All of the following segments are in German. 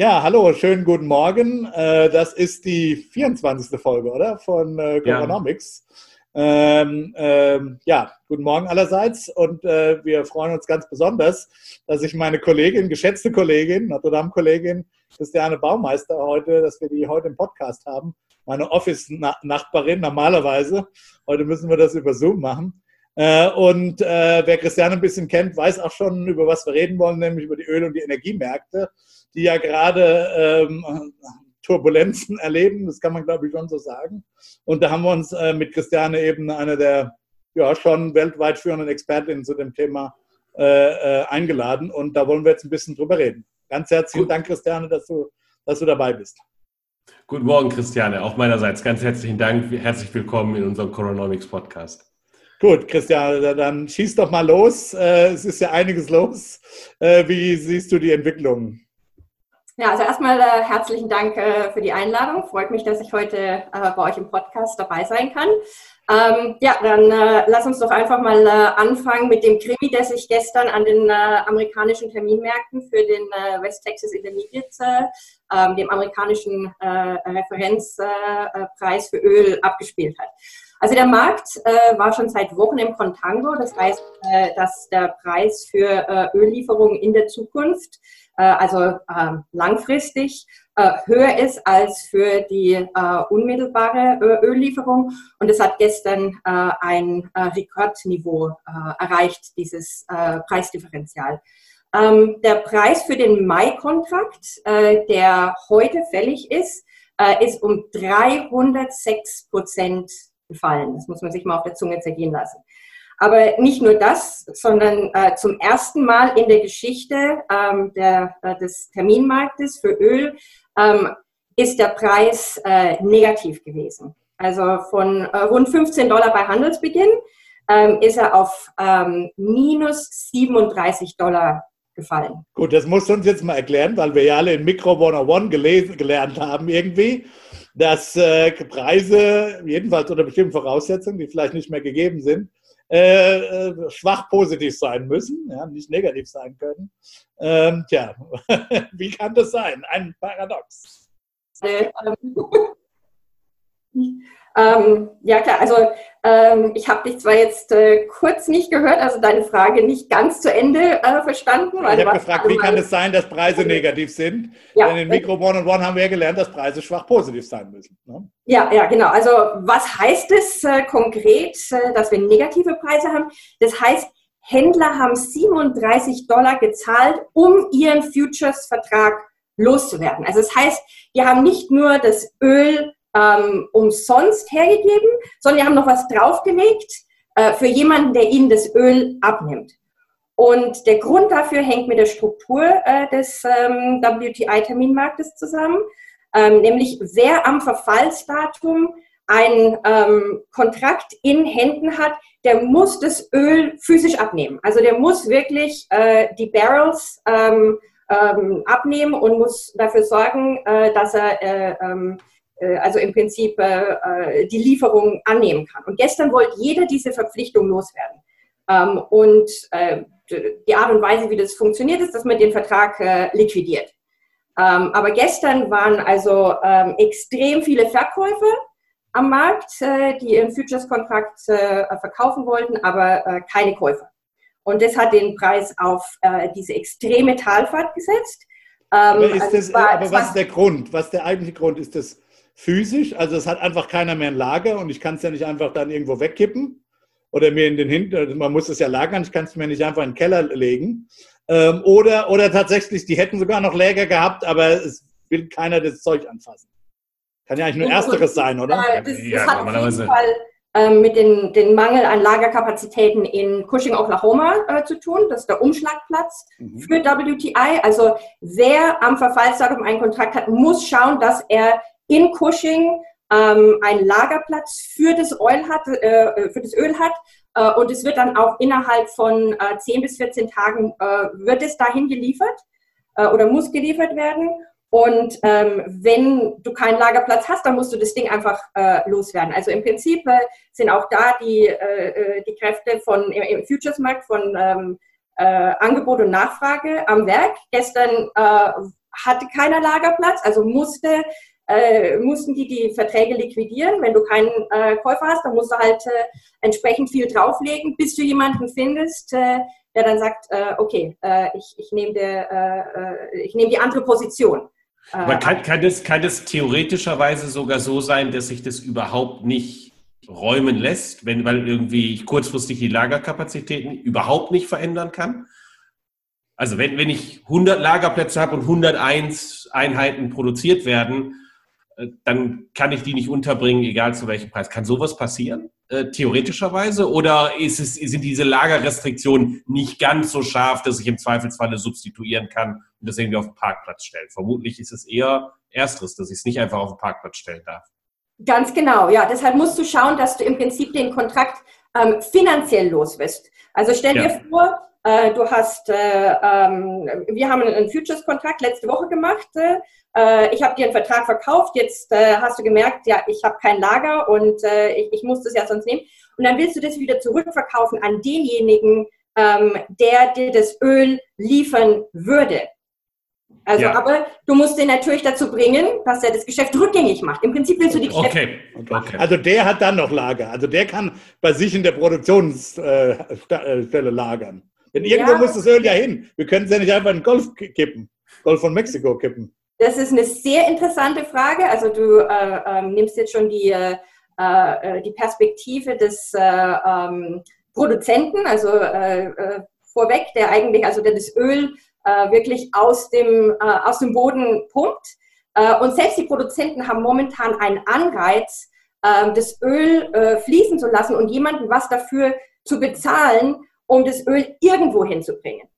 Ja, hallo, schönen guten Morgen. Äh, das ist die 24. Folge, oder? Von äh, Coronomics. Ja. Ähm, ähm, ja, guten Morgen allerseits und äh, wir freuen uns ganz besonders, dass ich meine Kollegin, geschätzte Kollegin, Notre Dame-Kollegin Christiane Baumeister heute, dass wir die heute im Podcast haben. Meine Office-Nachbarin normalerweise. Heute müssen wir das über Zoom machen. Äh, und äh, wer Christiane ein bisschen kennt, weiß auch schon, über was wir reden wollen, nämlich über die Öl- und die Energiemärkte die ja gerade ähm, Turbulenzen erleben, das kann man glaube ich schon so sagen. Und da haben wir uns äh, mit Christiane eben eine der ja, schon weltweit führenden Expertinnen zu dem Thema äh, äh, eingeladen und da wollen wir jetzt ein bisschen drüber reden. Ganz herzlichen Gut. Dank, Christiane, dass du, dass du dabei bist. Guten Morgen, Christiane. Auch meinerseits ganz herzlichen Dank. Herzlich willkommen in unserem Coronomics Podcast. Gut, Christiane, dann schieß doch mal los. Äh, es ist ja einiges los. Äh, wie siehst du die Entwicklung? Ja, also erstmal äh, herzlichen Dank äh, für die Einladung. Freut mich, dass ich heute äh, bei euch im Podcast dabei sein kann. Ähm, ja, dann äh, lass uns doch einfach mal äh, anfangen mit dem Krimi, der sich gestern an den äh, amerikanischen Terminmärkten für den West Texas Intermediate, ähm, dem amerikanischen Referenzpreis für Öl abgespielt hat. Also der Markt äh, war schon seit Wochen im Contango. Das heißt, äh, dass der Preis für äh, Öllieferungen in der Zukunft äh, also ähm, langfristig äh, höher ist als für die äh, unmittelbare Öllieferung. Und es hat gestern ein Rekordniveau erreicht, dieses Preisdifferenzial. Ähm, der Preis für den Mai-Kontrakt, der heute fällig ist, ist um 306 Prozent gefallen. Das muss man sich mal auf der Zunge zergehen lassen. Aber nicht nur das, sondern äh, zum ersten Mal in der Geschichte ähm, der, äh, des Terminmarktes für Öl ähm, ist der Preis äh, negativ gewesen. Also von äh, rund 15 Dollar bei Handelsbeginn ähm, ist er auf ähm, minus 37 Dollar gefallen. Gut, das musst du uns jetzt mal erklären, weil wir ja alle in Micro 101 gelesen, gelernt haben irgendwie, dass äh, Preise, jedenfalls unter bestimmten Voraussetzungen, die vielleicht nicht mehr gegeben sind, äh, äh, schwach positiv sein müssen, ja, nicht negativ sein können. Ähm, tja, wie kann das sein? Ein Paradox. Äh, ähm, ja klar, also ähm, ich habe dich zwar jetzt äh, kurz nicht gehört, also deine Frage nicht ganz zu Ende äh, verstanden. ich habe gefragt, wie kann es sein, dass Preise negativ sind? Ja. Denn in Mikro One on One haben wir gelernt, dass Preise schwach positiv sein müssen. Ne? Ja, ja, genau. Also was heißt es äh, konkret, äh, dass wir negative Preise haben? Das heißt, Händler haben 37 Dollar gezahlt, um ihren Futures-Vertrag loszuwerden. Also das heißt, die haben nicht nur das Öl ähm, umsonst hergegeben, sondern die haben noch was draufgelegt äh, für jemanden, der ihnen das Öl abnimmt. Und der Grund dafür hängt mit der Struktur äh, des ähm, WTI-Terminmarktes zusammen, ähm, nämlich wer am Verfallsdatum einen ähm, Kontrakt in Händen hat, der muss das Öl physisch abnehmen. Also der muss wirklich äh, die Barrels ähm, ähm, abnehmen und muss dafür sorgen, äh, dass er äh, ähm, äh, also im Prinzip äh, äh, die Lieferung annehmen kann. Und gestern wollte jeder diese Verpflichtung loswerden. Ähm, und die Art und Weise, wie das funktioniert, ist, dass man den Vertrag liquidiert. Ähm, aber gestern waren also ähm, extrem viele Verkäufer am Markt, die ihren Futures-Kontrakt verkaufen wollten, aber keine Käufer. Und das hat den Preis auf diese extreme Talfahrt gesetzt. aber, also das, war, aber was ist der Grund? Was ist der eigentliche Grund? Ist das physisch, also es hat einfach keiner mehr ein Lager und ich kann es ja nicht einfach dann irgendwo wegkippen oder mir in den Hinter, man muss es ja lagern, ich kann es mir nicht einfach in den Keller legen. Ähm, oder, oder tatsächlich, die hätten sogar noch Läger gehabt, aber es will keiner das Zeug anfassen. Kann ja eigentlich nur Ersteres sein, oder? Äh, das, das ja, hat auf jeden Fall ähm, mit dem den Mangel an Lagerkapazitäten in Cushing, Oklahoma äh, zu tun. Das ist der Umschlagplatz mhm. für WTI. Also wer am Verfallsdatum einen Kontrakt hat, muss schauen, dass er in Cushing ähm, einen Lagerplatz für das Öl hat, äh, für das Öl hat. Äh, und es wird dann auch innerhalb von äh, 10 bis 14 Tagen äh, wird es dahin geliefert äh, oder muss geliefert werden. Und ähm, wenn du keinen Lagerplatz hast, dann musst du das Ding einfach äh, loswerden. Also im Prinzip äh, sind auch da die, äh, äh die Kräfte von, im, im Futures-Markt von ähm, äh, Angebot und Nachfrage am Werk. Gestern hatte keiner Lagerplatz, also musste äh, mussten die die Verträge liquidieren. Wenn du keinen äh, Käufer hast, dann musst du halt äh, entsprechend viel drauflegen, bis du jemanden findest, äh, der dann sagt, äh, okay, äh, ich, ich nehme nehm die andere Position. Aber kann, kann, das, kann das theoretischerweise sogar so sein, dass sich das überhaupt nicht räumen lässt, wenn, weil irgendwie ich kurzfristig die Lagerkapazitäten überhaupt nicht verändern kann? Also wenn, wenn ich 100 Lagerplätze habe und 101 Einheiten produziert werden, dann kann ich die nicht unterbringen, egal zu welchem Preis. Kann sowas passieren, äh, theoretischerweise? Oder ist es, sind diese Lagerrestriktionen nicht ganz so scharf, dass ich im Zweifelsfalle substituieren kann und das irgendwie auf den Parkplatz stellen? Vermutlich ist es eher Ersteres, dass ich es nicht einfach auf den Parkplatz stellen darf. Ganz genau, ja. Deshalb musst du schauen, dass du im Prinzip den Kontrakt ähm, finanziell los wirst. Also stell ja. dir vor, äh, du hast, äh, ähm, wir haben einen Futures-Kontrakt letzte Woche gemacht. Äh, ich habe dir einen Vertrag verkauft. Jetzt äh, hast du gemerkt, ja, ich habe kein Lager und äh, ich, ich muss das ja sonst nehmen. Und dann willst du das wieder zurückverkaufen an denjenigen, ähm, der dir das Öl liefern würde. Also, ja. aber du musst den natürlich dazu bringen, dass er das Geschäft rückgängig macht. Im Prinzip willst du die Geschäfte. Okay. okay. Also der hat dann noch Lager. Also der kann bei sich in der Produktionsstelle lagern. Denn irgendwo ja. muss das Öl ja hin. Wir können es ja nicht einfach in Golf kippen, Golf von Mexiko kippen. Das ist eine sehr interessante Frage. Also du äh, äh, nimmst jetzt schon die, äh, äh die Perspektive des äh, ähm, Produzenten, also äh, vorweg, der eigentlich, also der das Öl wirklich aus dem, aus dem Boden pumpt. und selbst die Produzenten haben momentan einen Anreiz, das Öl fließen zu lassen und jemanden was dafür zu bezahlen, um das Öl irgendwo hinzubringen.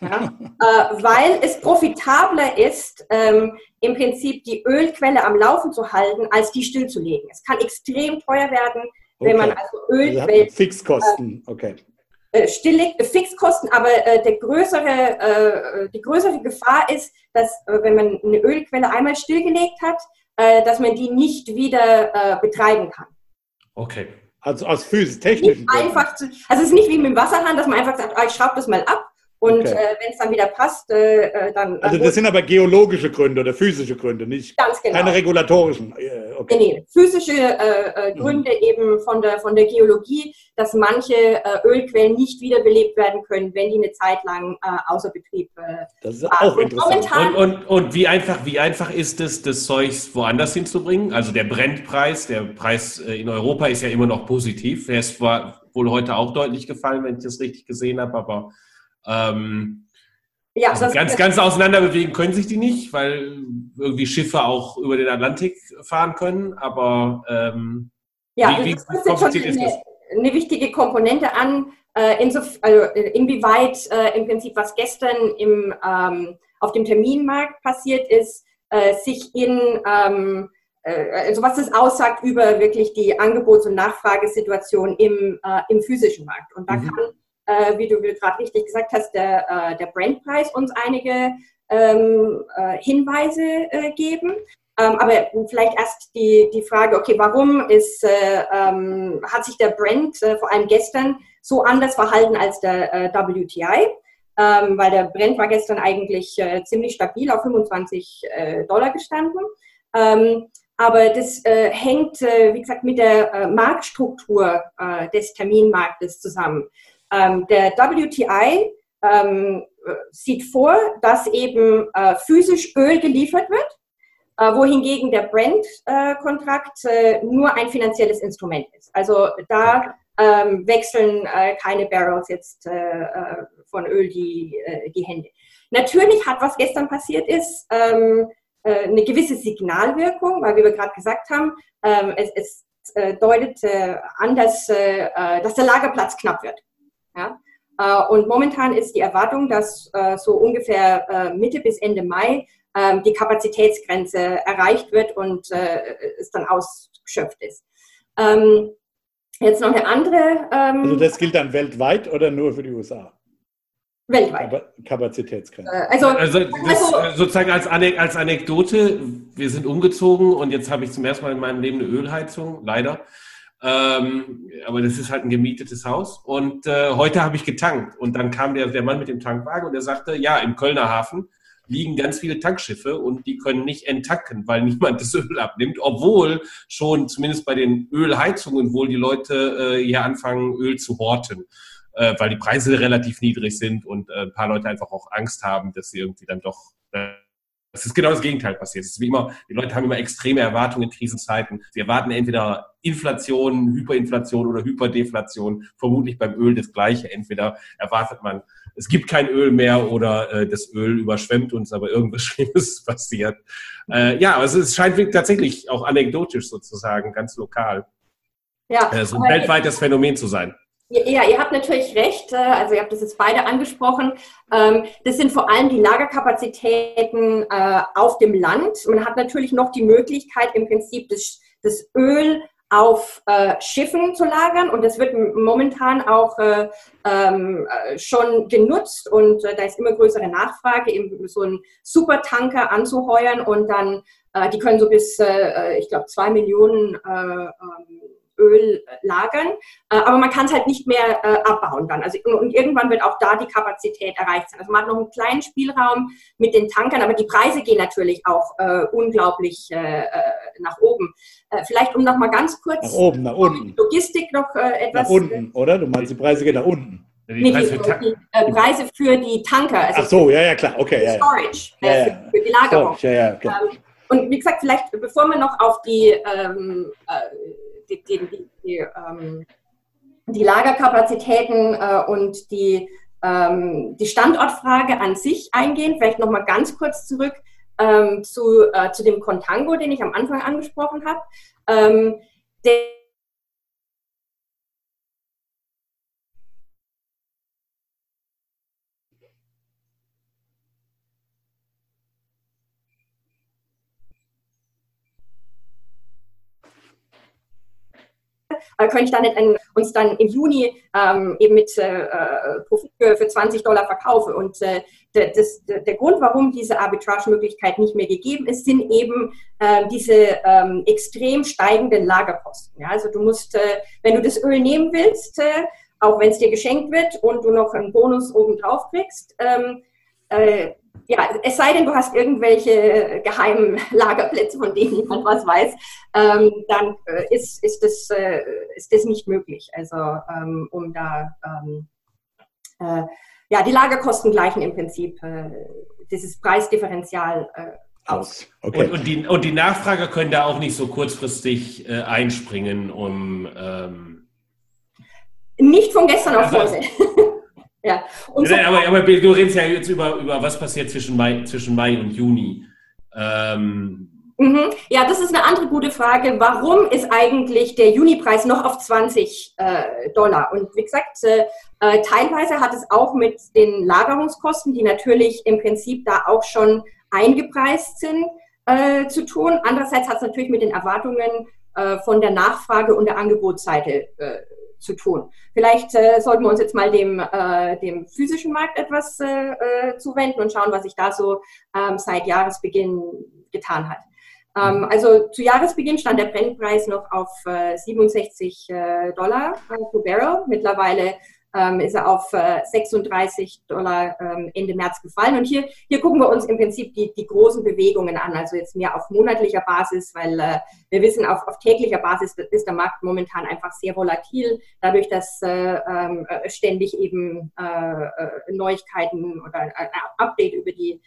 Ja? äh, weil es profitabler ist, ähm, im Prinzip die Ölquelle am Laufen zu halten, als die stillzulegen. Es kann extrem teuer werden, wenn okay. man also Ölquellen. Also Fixkosten, äh, okay. Äh, stilllegt, äh, Fixkosten, aber äh, der größere, äh, die größere Gefahr ist, dass wenn man eine Ölquelle einmal stillgelegt hat, dass man die nicht wieder betreiben kann. Okay. Also aus physisch technischen einfach zu, Also es ist nicht wie mit dem Wasserhahn, dass man einfach sagt, ah, ich schraube das mal ab und okay. äh, wenn es dann wieder passt, äh, äh dann. Also das sind aber geologische Gründe oder physische Gründe, nicht ganz genau. keine regulatorischen. Äh, okay. Nee, nee. Physische äh, äh, mhm. Gründe mhm. eben von der, von der Geologie, dass manche Ölquellen nicht wiederbelebt werden können, wenn die eine Zeit lang außer Betrieb Das ist auch interessant. Und, und, und, wie, einfach, wie einfach ist es, das Zeug woanders hinzubringen? Also der Brennpreis, der Preis in Europa ist ja immer noch positiv. Der ist zwar wohl heute auch deutlich gefallen, wenn ich das richtig gesehen habe, aber ähm, ja, also ganz, ganz auseinander bewegen können sich die nicht, weil irgendwie Schiffe auch über den Atlantik fahren können. Aber ähm, ja, wie, wie kompliziert ist das? Eine wichtige Komponente an, äh, inso, also inwieweit äh, im Prinzip, was gestern im, ähm, auf dem Terminmarkt passiert ist, äh, sich in, ähm, äh, also was das aussagt über wirklich die Angebots- und Nachfragesituation im, äh, im physischen Markt. Und da mhm. kann äh, wie du gerade richtig gesagt hast, der, äh, der Brandpreis uns einige ähm, äh, Hinweise äh, geben. Ähm, aber vielleicht erst die, die Frage, okay, warum ist, äh, ähm, hat sich der Brand äh, vor allem gestern so anders verhalten als der WTI? Ähm, weil der Brent war gestern eigentlich ziemlich stabil auf 25 Dollar gestanden. Ähm, aber das äh, hängt, äh, wie gesagt, mit der äh, Marktstruktur des Terminmarktes zusammen. Ähm, der WTI ähm, sieht vor, dass eben äh, physisch Öl geliefert wird, äh, wohingegen der Brent-Kontrakt äh, nur ein finanzielles Instrument ist. Also da ähm, wechseln äh, keine Barrels jetzt äh, äh, von Öl die, die Hände. Natürlich hat, was gestern passiert ist, ähm, eine gewisse Signalwirkung, weil wie wir gerade gesagt haben, ähm, es, es deutet an, dass, dass der Lagerplatz knapp wird. Ja? Äh, und momentan ist die Erwartung, dass äh, so ungefähr äh, Mitte bis Ende Mai ähm, die Kapazitätsgrenze erreicht wird und es dann ausgeschöpft ist. Ähm, jetzt noch eine andere. Ähm, also das gilt dann weltweit oder nur für die USA? Weltweit. Kapazitätsgrenze. Also, also, das, also, sozusagen als, als Anekdote, wir sind umgezogen und jetzt habe ich zum ersten Mal in meinem Leben eine Ölheizung, leider. Ähm, aber das ist halt ein gemietetes Haus. Und äh, heute habe ich getankt. Und dann kam der, der Mann mit dem Tankwagen und der sagte, ja, im Kölner Hafen liegen ganz viele Tankschiffe und die können nicht enttanken, weil niemand das Öl abnimmt, obwohl schon zumindest bei den Ölheizungen wohl die Leute äh, hier anfangen, Öl zu horten, äh, weil die Preise relativ niedrig sind und äh, ein paar Leute einfach auch Angst haben, dass sie irgendwie dann doch das ist genau das Gegenteil passiert. Es ist wie immer, die Leute haben immer extreme Erwartungen in Krisenzeiten. Sie erwarten entweder Inflation, Hyperinflation oder Hyperdeflation. Vermutlich beim Öl das Gleiche. Entweder erwartet man, es gibt kein Öl mehr oder äh, das Öl überschwemmt uns, aber irgendwas Schlimmes passiert. Äh, ja, aber es, es scheint tatsächlich auch anekdotisch sozusagen, ganz lokal. Ja, äh, so ein weltweites Phänomen zu sein. Ja, ihr habt natürlich recht. Äh, also ihr habt das jetzt beide angesprochen. Ähm, das sind vor allem die Lagerkapazitäten äh, auf dem Land. Man hat natürlich noch die Möglichkeit, im Prinzip das, Öl auf äh, Schiffen zu lagern und das wird momentan auch äh, ähm, schon genutzt und da ist immer größere Nachfrage, eben so einen Supertanker anzuheuern und dann, die können so bis, ich glaube, zwei Millionen ähm, Öl lagern, äh, aber man kann es halt nicht mehr äh, abbauen dann. Also, und irgendwann wird auch da die Kapazität erreicht sein. Also man hat noch einen kleinen Spielraum mit den Tankern, aber die Preise gehen natürlich auch äh, unglaublich äh, äh nach oben. Äh, vielleicht um noch mal ganz kurz nach oben, nach unten. Logistik noch etwas. Nach unten, oder? Du meinst, die Preise gehen nach unten. Die, nee, Preise, für die, die Preise für die Tanker. Also Ach so, ja, ja, klar, okay. Ja, Storage, ja, ja. Für, für, die Lagerung. Storage, ja, ja, klar. Ähm, und wie gesagt, vielleicht bevor wir noch auf die ähm, die, die, die, ähm, die Lagerkapazitäten äh, und die, ähm, die Standortfrage an sich eingehen. Vielleicht nochmal ganz kurz zurück ähm, zu, äh, zu dem Contango, den ich am Anfang angesprochen habe. Ähm, der äh, könnte ich dann nicht ein, uns dann im Juni ähm, eben mit äh, Profit für, für 20 Dollar verkaufen. Und äh, das, der Grund, warum diese Arbitrage-Möglichkeit nicht mehr gegeben ist, sind eben äh, diese ähm, extrem steigenden Lagerkosten. Ja, also du musst, äh, wenn du das Öl nehmen willst, äh, auch wenn es dir geschenkt wird und du noch einen Bonus oben drauf kriegst, ähm, äh, ja, es sei denn, du hast irgendwelche geheimen Lagerplätze, von denen niemand was weiß, ähm, dann äh, ist, ist, das, äh, ist das nicht möglich. Also ähm, um da ähm, äh, ja, die Lagerkosten gleichen im Prinzip äh, dieses Preisdifferenzial äh, aus. Okay. Und, und, die, und die Nachfrager können da auch nicht so kurzfristig äh, einspringen, um ähm nicht von gestern auf heute. Ja. Und so aber, aber, du redest ja jetzt über, über was passiert zwischen Mai, zwischen Mai und Juni. Ähm, mhm. Ja, das ist eine andere gute Frage. Warum ist eigentlich der Junipreis noch auf 20 äh, Dollar? Und wie gesagt, äh, äh, teilweise hat es auch mit den Lagerungskosten, die natürlich im Prinzip da auch schon eingepreist sind, äh, zu tun. Andererseits hat es natürlich mit den Erwartungen äh, von der Nachfrage und der Angebotsseite äh, zu tun. Vielleicht äh, sollten wir uns jetzt mal dem, äh, dem physischen Markt etwas äh, äh, zuwenden und schauen, was sich da so ähm, seit Jahresbeginn getan hat. Ähm, also zu Jahresbeginn stand der Brennpreis noch auf 67 äh, Dollar pro Barrel. Mittlerweile ähm, ist er auf äh, 36 Dollar ähm, Ende März gefallen. Und hier, hier gucken wir uns im Prinzip die, die großen Bewegungen an, also jetzt mehr auf monatlicher Basis, weil äh, wir wissen, auf, auf täglicher Basis ist der Markt momentan einfach sehr volatil, dadurch, dass äh, ähm, äh ständig eben äh, äh, Neuigkeiten oder ein Update über die,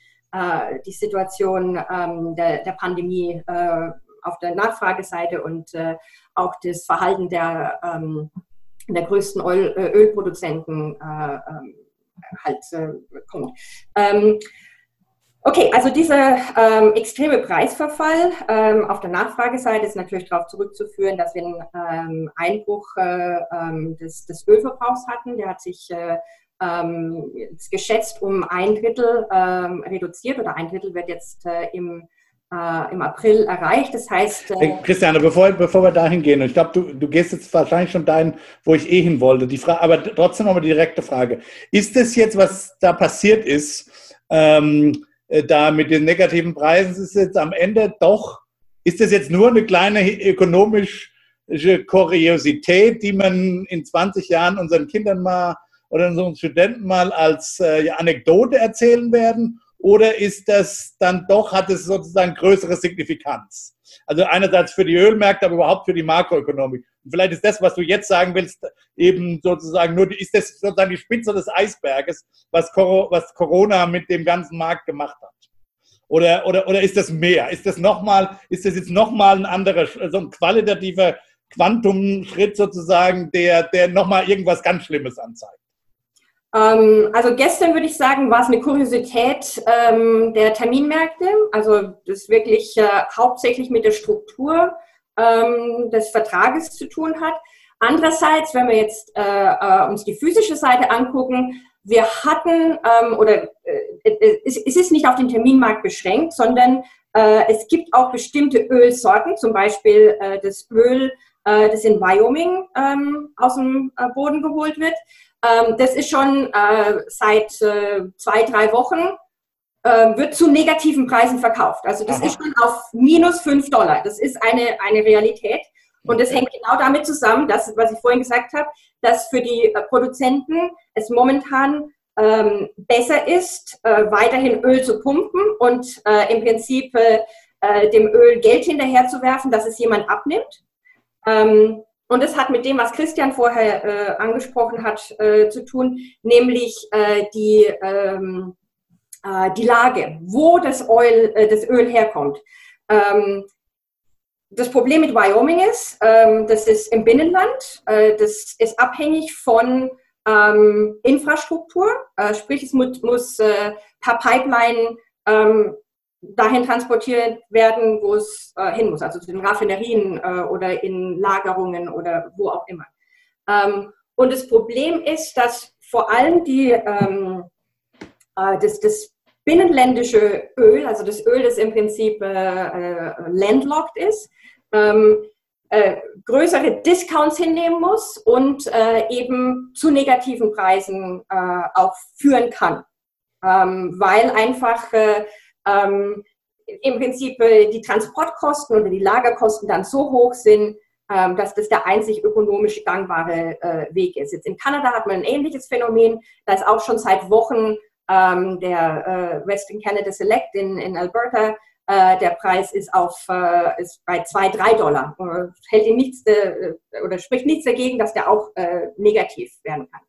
die Situation ähm, der, der Pandemie auf der Nachfrageseite und auch das Verhalten der ähm, der größten Öl, äh, Ölproduzenten äh, ähm, halt äh, kommt. Ähm, okay, also dieser ähm, extreme Preisverfall ähm, auf der Nachfrageseite ist natürlich darauf zurückzuführen, dass wir einen ähm, Einbruch äh, ähm, des, des, Ölverbrauchs hatten. Der hat sich äh, geschätzt um ein Drittel reduziert oder ein Drittel wird jetzt äh, im äh, im April erreicht. Das heißt. Äh, Christiane, bevor, bevor wir dahin gehen, ich glaube, du, du gehst jetzt wahrscheinlich schon dahin, wo ich eh hin wollte. Die Frage, aber trotzdem nochmal die direkte Frage. Ist das jetzt, was da passiert ist, ähm, äh, da mit den negativen Preisen, ist jetzt am Ende doch, ist das jetzt nur eine kleine ökonomische Kuriosität, die man in 20 Jahren unseren Kindern mal oder unseren Studenten mal als äh, Anekdote erzählen werden? Oder ist das dann doch, hat es sozusagen größere Signifikanz? Also einerseits für die Ölmärkte, aber überhaupt für die Makroökonomik. Und vielleicht ist das, was du jetzt sagen willst, eben sozusagen nur, ist das sozusagen die Spitze des Eisberges, was, Corona mit dem ganzen Markt gemacht hat? Oder, oder, oder ist das mehr? Ist das nochmal, ist das jetzt nochmal ein anderer, so ein qualitativer Quantumschritt sozusagen, der, der nochmal irgendwas ganz Schlimmes anzeigt? Ähm, also gestern würde ich sagen, war es eine Kuriosität ähm, der Terminmärkte. Also das wirklich äh, hauptsächlich mit der Struktur ähm, des Vertrages zu tun hat. Andererseits, wenn wir jetzt äh, äh, uns die physische Seite angucken, wir hatten, ähm, oder äh, es, es, ist nicht auf den Terminmarkt beschränkt, sondern äh, es gibt auch bestimmte Ölsorten, zum Beispiel äh, das Öl, äh, das in Wyoming ähm, aus dem äh, Boden geholt wird. Ähm, das ist schon äh, seit zwei, drei Wochen wird zu negativen Preisen verkauft. Also das Aha. ist schon auf minus fünf Dollar. Das ist eine, eine Realität. Und das hängt genau damit zusammen, dass, was ich vorhin gesagt habe, dass für die Produzenten es momentan ähm, besser ist, äh, weiterhin Öl zu pumpen und äh, im Prinzip äh, dem Öl Geld hinterherzuwerfen, dass es jemand abnimmt. Ähm, und das hat mit dem, was Christian vorher äh, angesprochen hat, äh, zu tun, nämlich äh, die, ähm, äh, die Lage, wo das, Oil, äh, das Öl herkommt. Ähm, das Problem mit Wyoming ist, ähm, das ist im Binnenland, äh, das ist abhängig von ähm, Infrastruktur, sprich es muss, muss per Pipeline ähm, dahin transportiert werden, wo es äh, hin muss, also zu den Raffinerien äh, oder in Lagerungen oder wo auch immer. Ähm, und das Problem ist, dass vor allem die, ähm, äh, das, das binnenländische Öl, also das Öl, das im Prinzip äh, äh, landlocked ist, ähm, äh, größere Discounts hinnehmen muss und eben zu negativen Preisen auch führen kann, ähm, weil einfach ähm, im Prinzip äh, die Transportkosten oder die Lagerkosten dann so hoch sind, ähm, dass das der einzig ökonomisch gangbare äh, Weg ist. Jetzt in Kanada hat man ein ähnliches Phänomen. Da ist auch schon seit Wochen ähm, der äh, Western Canada Select in, in Alberta äh, der Preis ist auf äh, ist bei zwei drei Dollar. Äh, hält ihm nichts oder spricht nichts dagegen, dass der auch negativ werden kann.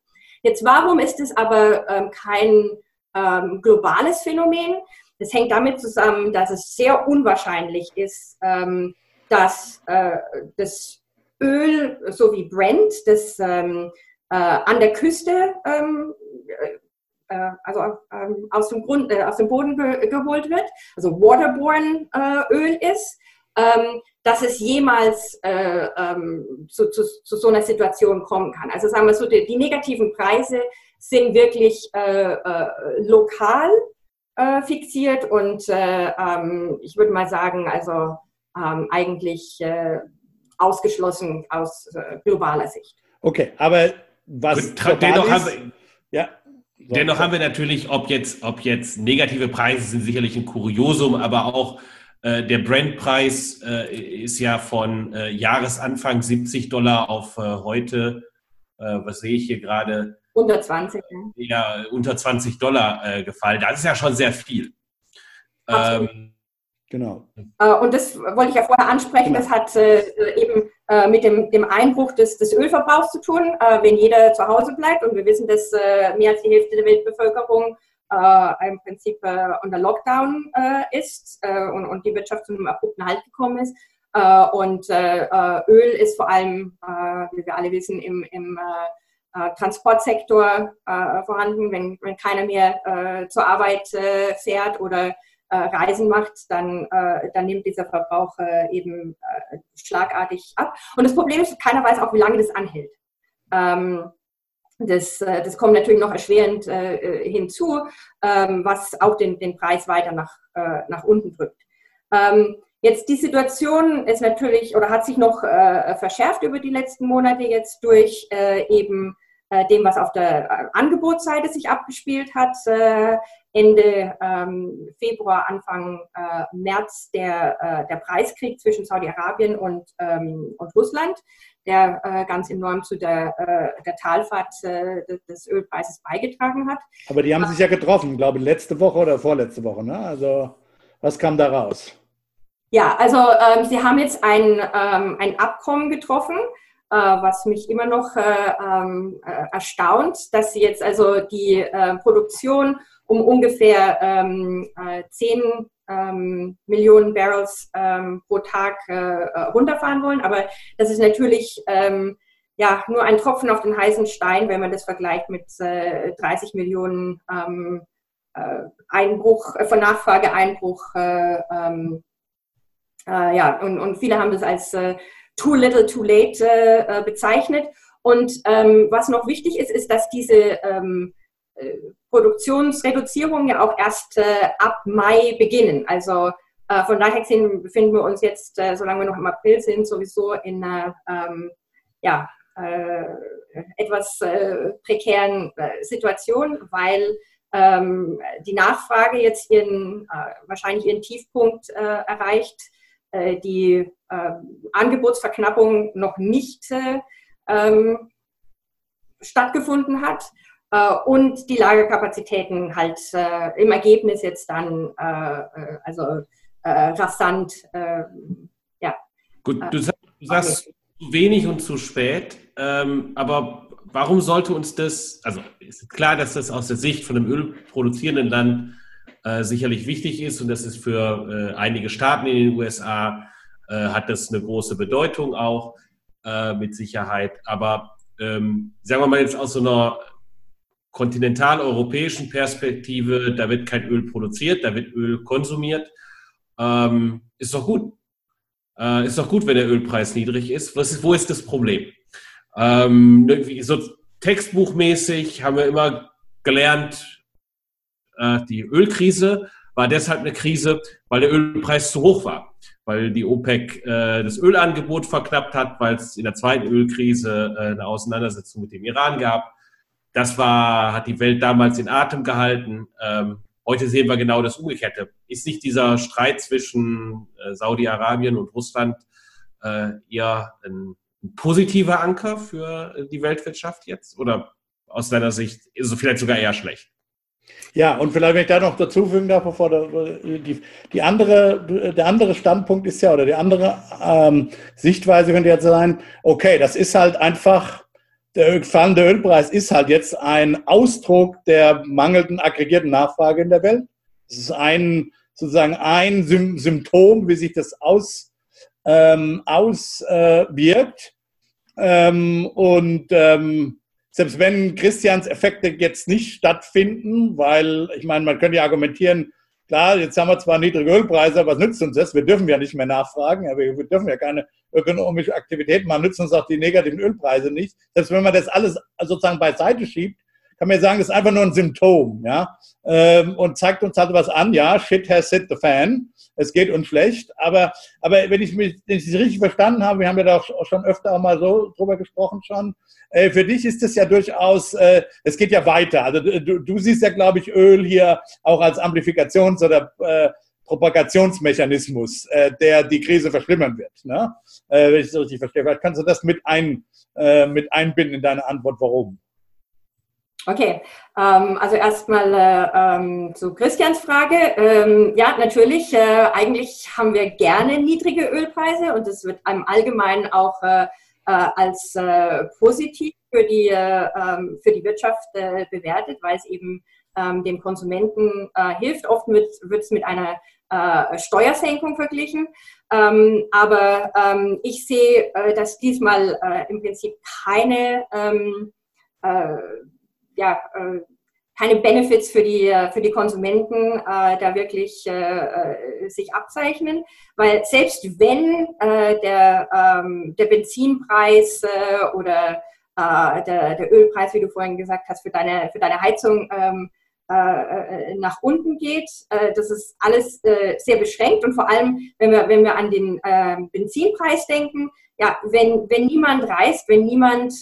Jetzt warum ist es aber ähm, kein ähm, globales Phänomen? Das hängt damit zusammen, dass es sehr unwahrscheinlich ist, ähm, dass äh, das Öl, so wie Brent, das ähm, äh, an der Küste, ähm, äh, äh also ähm, aus, dem Grund, äh, aus dem Boden ge geholt wird, also waterborne äh, Öl ist, ähm, dass es jemals ähm, zu, zu, zu, so einer Situation kommen kann. Also sagen wir so, die, die negativen Preise sind wirklich lokal äh, fixiert und äh, ähm, ich würde mal sagen, also ähm, eigentlich äh, ausgeschlossen aus äh, globaler Sicht. Okay, aber was dennoch haben wir, ja. Dennoch haben wir natürlich, ob jetzt, ob jetzt negative Preise sind sicherlich ein Kuriosum, aber auch äh, der Brandpreis äh, ist ja von Jahresanfang 70 Dollar auf heute, was sehe ich hier gerade, unter 20. Ja, unter 20 Dollar äh, gefallen. Das ist ja schon sehr viel. Ähm, genau. Äh, und das wollte ich ja vorher ansprechen. Genau. Das hat äh, eben äh, mit dem, dem Einbruch des, des Ölverbrauchs zu tun, äh, wenn jeder zu Hause bleibt. Und wir wissen, dass äh, mehr als die Hälfte der Weltbevölkerung im Prinzip unter Lockdown ist und, und die Wirtschaft zu einem abrupten Halt gekommen ist. und Öl ist vor allem, wie wir alle wissen, im, im äh, Transportsektor äh, vorhanden. Wenn, wenn keiner mehr äh, zur Arbeit äh, fährt oder äh, Reisen macht, dann, äh, dann nimmt dieser Verbrauch eben schlagartig ab. Und das Problem ist, keiner weiß auch, wie lange das anhält. Ähm, das, das kommt natürlich noch erschwerend hinzu, ähm, was auch den, den Preis weiter nach, nach unten drückt. Ähm, Jetzt die Situation ist natürlich oder hat sich noch äh, verschärft über die letzten Monate jetzt durch äh, eben äh, dem, was auf der äh, Angebotsseite sich abgespielt hat. Äh, Ende ähm, Februar, Anfang äh, März der, der Preiskrieg zwischen Saudi-Arabien und, ähm, und Russland, der ganz enorm zu der, der Talfahrt des Ölpreises beigetragen hat. Aber die haben sich ja getroffen, glaube ich, letzte Woche oder vorletzte Woche. Ne? Also was kam da raus? Ja, also ähm, sie haben jetzt ein, ähm, ein Abkommen getroffen, äh, was mich immer noch äh, ähm, äh, erstaunt, dass sie jetzt also die äh, Produktion um ungefähr ähm, äh, 10 ähm, Millionen Barrels ähm, pro Tag äh, äh, runterfahren wollen. Aber das ist natürlich ähm, ja, nur ein Tropfen auf den heißen Stein, wenn man das vergleicht mit äh, 30 Millionen ähm, äh, Einbruch, äh, von Nachfrageeinbruch. Ähm, ja, und, und viele haben das als too little, too late bezeichnet. Und ähm, was noch wichtig ist, ist, dass diese ähm, Produktionsreduzierungen ja auch erst äh, ab Mai beginnen. Also äh, von daher gesehen befinden wir uns jetzt, äh, solange wir noch im April sind, sowieso in einer ähm, ja, äh, etwas äh, prekären äh, Situation, weil ähm, die Nachfrage jetzt ihren, wahrscheinlich ihren Tiefpunkt erreicht, die Angebotsverknappung noch nicht ähm, stattgefunden hat äh, und die Lagerkapazitäten halt äh, im Ergebnis jetzt dann äh, also rasant, ja. Gut, du sagst, du sagst zu wenig und zu spät, ähm, aber warum sollte uns das, also ist klar, dass das aus der Sicht von einem ölproduzierenden Land äh, sicherlich wichtig ist und das ist für äh, einige Staaten in den USA äh, hat das eine große Bedeutung auch mit Sicherheit. Aber ähm, sagen wir mal jetzt aus so einer kontinentaleuropäischen Perspektive, da wird kein Öl produziert, da wird Öl konsumiert. Ähm, ist doch gut. Äh, ist doch gut, wenn der Ölpreis niedrig ist. ist wo ist das Problem? Ähm, so textbuchmäßig haben wir immer gelernt, äh, die Ölkrise war deshalb eine Krise, weil der Ölpreis zu hoch war, weil die OPEC äh, das Ölangebot verknappt hat, weil es in der zweiten Ölkrise äh, eine Auseinandersetzung mit dem Iran gab das war, hat die Welt damals in Atem gehalten. Ähm, heute sehen wir genau das Umgekehrte. Ist nicht dieser Streit zwischen äh, Saudi-Arabien und Russland äh, eher ein, ein, positiver Anker für die Weltwirtschaft jetzt? Oder aus deiner Sicht ist es vielleicht sogar eher schlecht? Ja, und vielleicht, wenn ich da noch dazu fügen darf, bevor der, die, die andere, der andere Standpunkt ist ja, oder die andere ähm, Sichtweise könnte jetzt sein, okay, das ist halt einfach der fallende Ölpreis ist halt jetzt ein Ausdruck der mangelnden aggregierten Nachfrage in der Welt. Es ist ein, sozusagen ein Symptom, wie sich das aus, ähm, auswirkt. Äh, ähm, und ähm, selbst wenn Christians Effekte jetzt nicht stattfinden, weil ich meine, man könnte ja argumentieren, klar, jetzt haben wir zwar niedrige Ölpreise, aber was nützt uns das? Wir dürfen ja nicht mehr nachfragen, aber wir dürfen ja keine ökonomische Aktivität machen, nützen uns auch die negativen Ölpreise nicht. Selbst wenn man das alles sozusagen beiseite schiebt, kann man sagen, das ist einfach nur ein Symptom, ja, ähm, und zeigt uns halt was an, ja, shit has hit the fan, es geht uns schlecht, aber, aber wenn ich mich wenn ich es richtig verstanden habe, wir haben ja da auch schon öfter auch mal so drüber gesprochen schon, äh, für dich ist es ja durchaus, äh, es geht ja weiter, also du, du siehst ja, glaube ich, Öl hier auch als Amplifikations- oder äh, Propagationsmechanismus, äh, der die Krise verschlimmern wird. Ne? Äh, wenn ich es richtig verstehe. Vielleicht kannst du das mit, ein, äh, mit einbinden in deine Antwort, warum? Okay, ähm, also erstmal äh, ähm, zu Christians Frage. Ähm, ja, natürlich, äh, eigentlich haben wir gerne niedrige Ölpreise und das wird im Allgemeinen auch äh, äh als äh, positiv für die, äh, ähm, für die Wirtschaft bewertet, weil es eben ähm, dem Konsumenten hilft. Oft wird es mit einer Steuersenkung verglichen. Ähm, aber ähm, ich sehe, äh, dass diesmal äh, im Prinzip keine ähm, äh, ja, äh, keine Benefits für die, für die Konsumenten äh, da wirklich äh, sich abzeichnen, weil selbst wenn der, ähm, der Benzinpreis oder der, der Ölpreis, wie du vorhin gesagt hast, für deine, für deine Heizung ähm, nach unten geht. das ist alles sehr beschränkt und vor allem, wenn wir, wenn wir an den ähm, Benzinpreis denken, ja, wenn, wenn niemand reist, wenn niemand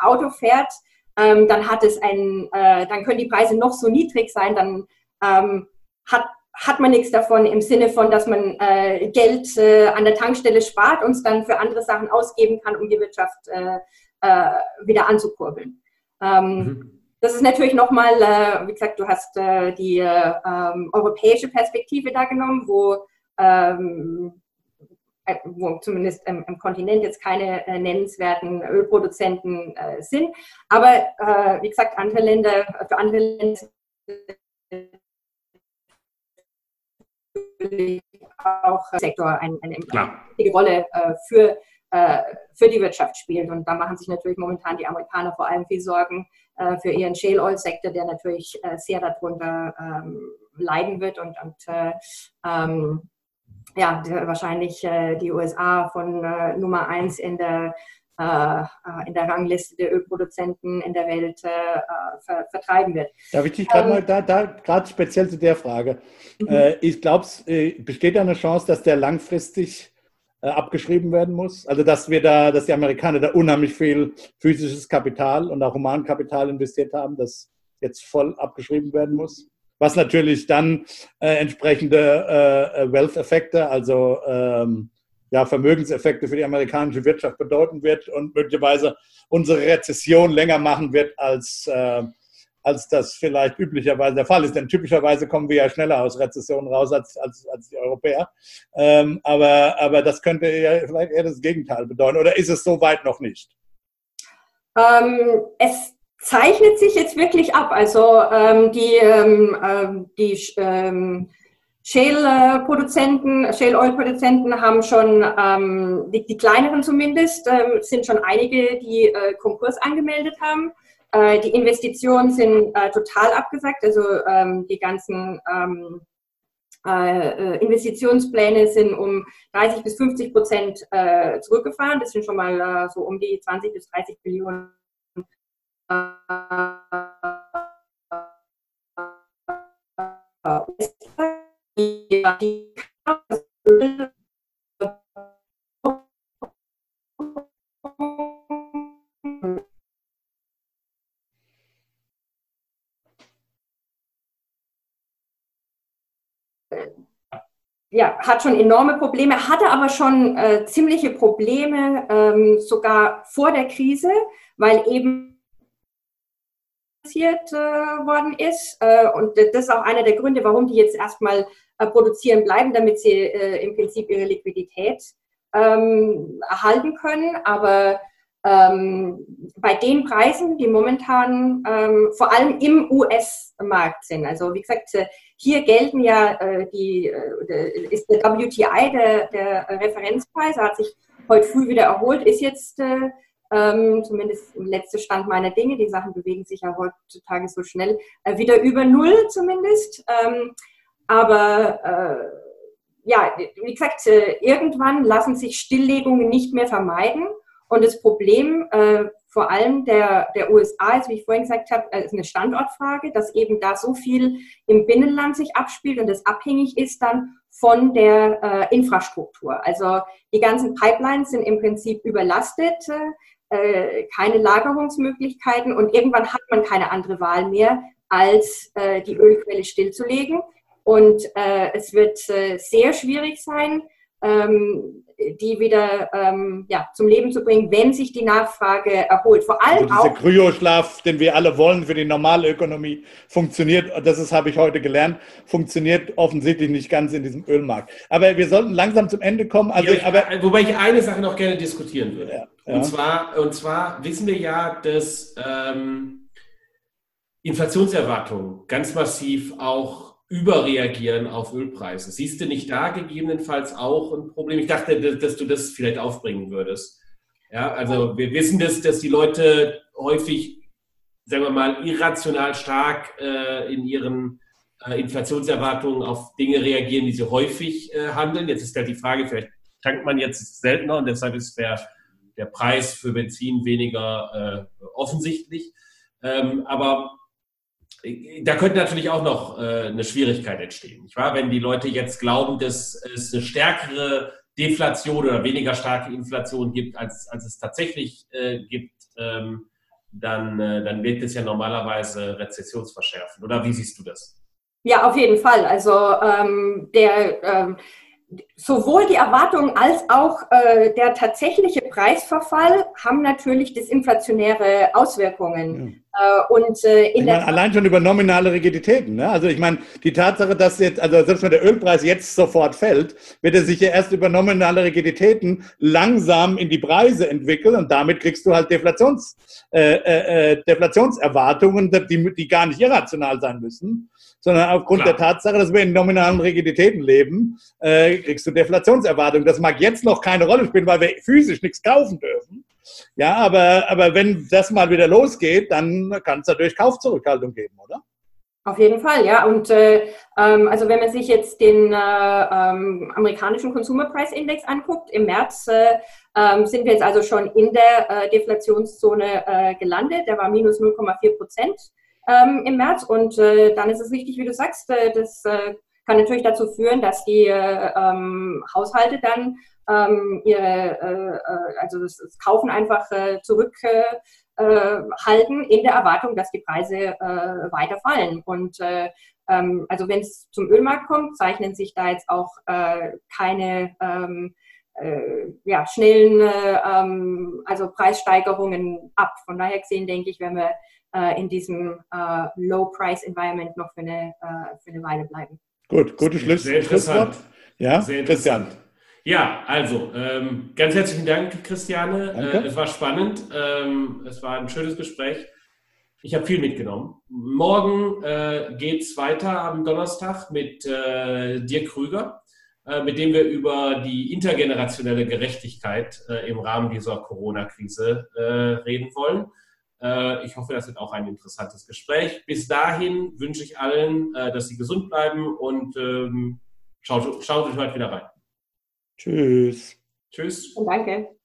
Auto fährt, ähm, dann hat es ein, äh, dann können die Preise noch so niedrig sein, dann ähm, hat hat man nichts davon im Sinne von, dass man äh, Geld äh, an der Tankstelle spart und es dann für andere Sachen ausgeben kann, um die Wirtschaft äh, äh wieder anzukurbeln. Ähm, mhm. Das ist natürlich nochmal, äh, wie gesagt, du hast äh, die ähm, europäische Perspektive da genommen, wo, ähm, wo zumindest im, im, Kontinent jetzt keine nennenswerten Ölproduzenten sind. Aber wie gesagt, andere Länder, für andere Länder auch Sektor eine, eine wichtige Rolle äh, für, äh, für die Wirtschaft spielt. Und da machen sich natürlich momentan die Amerikaner vor allem viel Sorgen äh, für ihren Shale Oil Sektor, der natürlich äh, sehr darunter ähm, leiden wird und, und äh, ähm, ja, wahrscheinlich äh, die USA von Nummer eins in der äh, in der Rangliste der Ölproduzenten in der Welt äh, ver vertreiben wird. Darf ich dich gerade ähm, mal da, da gerade speziell zu der Frage. Mhm. Äh, ich glaube, äh, besteht da eine Chance, dass der langfristig äh, abgeschrieben werden muss? Also dass wir da, dass die Amerikaner da unheimlich viel physisches Kapital und auch Humankapital investiert haben, das jetzt voll abgeschrieben werden muss? Was natürlich dann äh, entsprechende Wealth-Effekte, also ähm, ja, Vermögenseffekte für die amerikanische Wirtschaft bedeuten wird und möglicherweise unsere Rezession länger machen wird, als, äh, als das vielleicht üblicherweise der Fall ist. Denn typischerweise kommen wir ja schneller aus Rezessionen raus als, als, als die Europäer. Ähm, aber, aber das könnte ja vielleicht eher das Gegenteil bedeuten. Oder ist es so weit noch nicht? Ähm, es zeichnet sich jetzt wirklich ab. Also ähm, die, ähm, ähm, die ähm, Shale-Produzenten, Shale-Oil-Produzenten haben schon, ähm, die, die, kleineren zumindest, ähm, sind schon einige, die äh, Konkurs angemeldet haben. Äh, die Investitionen sind äh, total abgesagt, also ähm, die ganzen ähm, äh, äh, Investitionspläne sind um 30 bis 50 Prozent äh, zurückgefahren. Das sind schon mal so um die 20 bis 30 Billionen ja, hat schon enorme Probleme, hatte aber schon äh, ziemliche Probleme, ähm, sogar vor der Krise, weil eben passiert äh, worden ist. Äh, und das ist auch einer der Gründe, warum die jetzt erstmal äh, produzieren bleiben, damit sie äh, im Prinzip ihre Liquidität ähm, erhalten können. Aber ähm, bei den Preisen, die momentan ähm, vor allem im US-Markt sind, also wie gesagt, äh, hier gelten ja äh, die, ist der WTI, der, der Referenzpreis, hat sich heute früh wieder erholt, ist jetzt ähm, zumindest im letzten Stand meiner Dinge, die Sachen bewegen sich ja heutzutage so schnell, äh, wieder über Null zumindest. Ähm, aber äh, ja, wie gesagt, äh, irgendwann lassen sich Stilllegungen nicht mehr vermeiden. Und das Problem äh, vor allem der, der USA ist, wie ich vorhin gesagt habe, äh, ist eine Standortfrage, dass eben da so viel im Binnenland sich abspielt und das abhängig ist dann von der äh, Infrastruktur. Also die ganzen Pipelines sind im Prinzip überlastet. Äh, keine Lagerungsmöglichkeiten und irgendwann hat man keine andere Wahl mehr, als äh, die Ölquelle stillzulegen. Und äh, es wird äh, sehr schwierig sein, ähm, die wieder ähm, ja, zum Leben zu bringen, wenn sich die Nachfrage erholt. Vor allem also dieser Kryoschlaf, den wir alle wollen für die normale Ökonomie, funktioniert, das ist, habe ich heute gelernt, funktioniert offensichtlich nicht ganz in diesem Ölmarkt. Aber wir sollten langsam zum Ende kommen. Also, ja, aber, wobei ich eine Sache noch gerne diskutieren würde. Ja, ja. Und, zwar, und zwar wissen wir ja, dass ähm, Inflationserwartungen ganz massiv auch überreagieren auf Ölpreise. Siehst du nicht da gegebenenfalls auch ein Problem? Ich dachte, dass du das vielleicht aufbringen würdest. Ja, also wir wissen, dass, dass die Leute häufig, sagen wir mal, irrational stark äh, in ihren äh, Inflationserwartungen auf Dinge reagieren, die sie häufig äh, handeln. Jetzt ist halt die Frage, vielleicht tankt man jetzt seltener und deshalb ist der, der Preis für Benzin weniger äh, offensichtlich. Ähm, aber da könnte natürlich auch noch äh, eine Schwierigkeit entstehen. Nicht wahr? Wenn die Leute jetzt glauben, dass es eine stärkere Deflation oder weniger starke Inflation gibt, als, als es tatsächlich äh, gibt, ähm, dann, äh, dann wirkt es ja normalerweise rezessionsverschärfend. Oder wie siehst du das? Ja, auf jeden Fall. Also ähm, der ähm, sowohl die Erwartungen als auch äh, der tatsächliche Preisverfall haben natürlich disinflationäre Auswirkungen. Ja. Äh, und, äh, in meine, allein schon über nominale Rigiditäten. Ne? Also ich meine, die Tatsache, dass jetzt, also selbst wenn der Ölpreis jetzt sofort fällt, wird er sich ja erst über nominale Rigiditäten langsam in die Preise entwickeln und damit kriegst du halt Deflations, äh, äh, äh Deflationserwartungen, die, die gar nicht irrational sein müssen sondern aufgrund Klar. der Tatsache, dass wir in nominalen Rigiditäten leben, äh, kriegst du Deflationserwartungen. Das mag jetzt noch keine Rolle spielen, weil wir physisch nichts kaufen dürfen. Ja, aber, aber wenn das mal wieder losgeht, dann kann es natürlich Kaufzurückhaltung geben, oder? Auf jeden Fall, ja. Und äh, ähm, also wenn man sich jetzt den äh, ähm, amerikanischen Consumer Price Index anguckt, im März äh, ähm, sind wir jetzt also schon in der äh, Deflationszone äh, gelandet. Der war minus 0,4 Prozent ähm, im März. Und äh, dann ist es richtig, wie du sagst, äh, das äh, kann natürlich dazu führen, dass die äh, ähm, Haushalte dann ähm, ihre, äh, äh, also das, das, Kaufen einfach zurückhalten in der Erwartung, dass die Preise weiter fallen. Und äh, ähm, also wenn es zum Ölmarkt kommt, zeichnen sich da jetzt auch keine ähm, äh, ja, schnellen äh, ähm, also Preissteigerungen ab. Von daher gesehen denke ich, wenn wir äh, in diesem äh, Low-Price-Environment noch für eine, äh, für eine Weile bleiben. Gut, gutes Schluss. Sehr interessant. Ja, Sehr Christian. Ja, also ähm, ganz herzlichen Dank, Christiane. Äh, es war spannend. Ähm, es war ein schönes Gespräch. Ich habe viel mitgenommen. Morgen äh, geht es weiter am Donnerstag mit äh, Dirk Krüger, äh, mit dem wir über die intergenerationelle Gerechtigkeit äh, im Rahmen dieser Corona-Krise äh, reden wollen. Äh, ich hoffe, das wird auch ein interessantes Gespräch. Bis dahin wünsche ich allen, äh, dass sie gesund bleiben und ähm, schaut, schaut euch heute wieder rein. Tschüss. Tschüss. danke.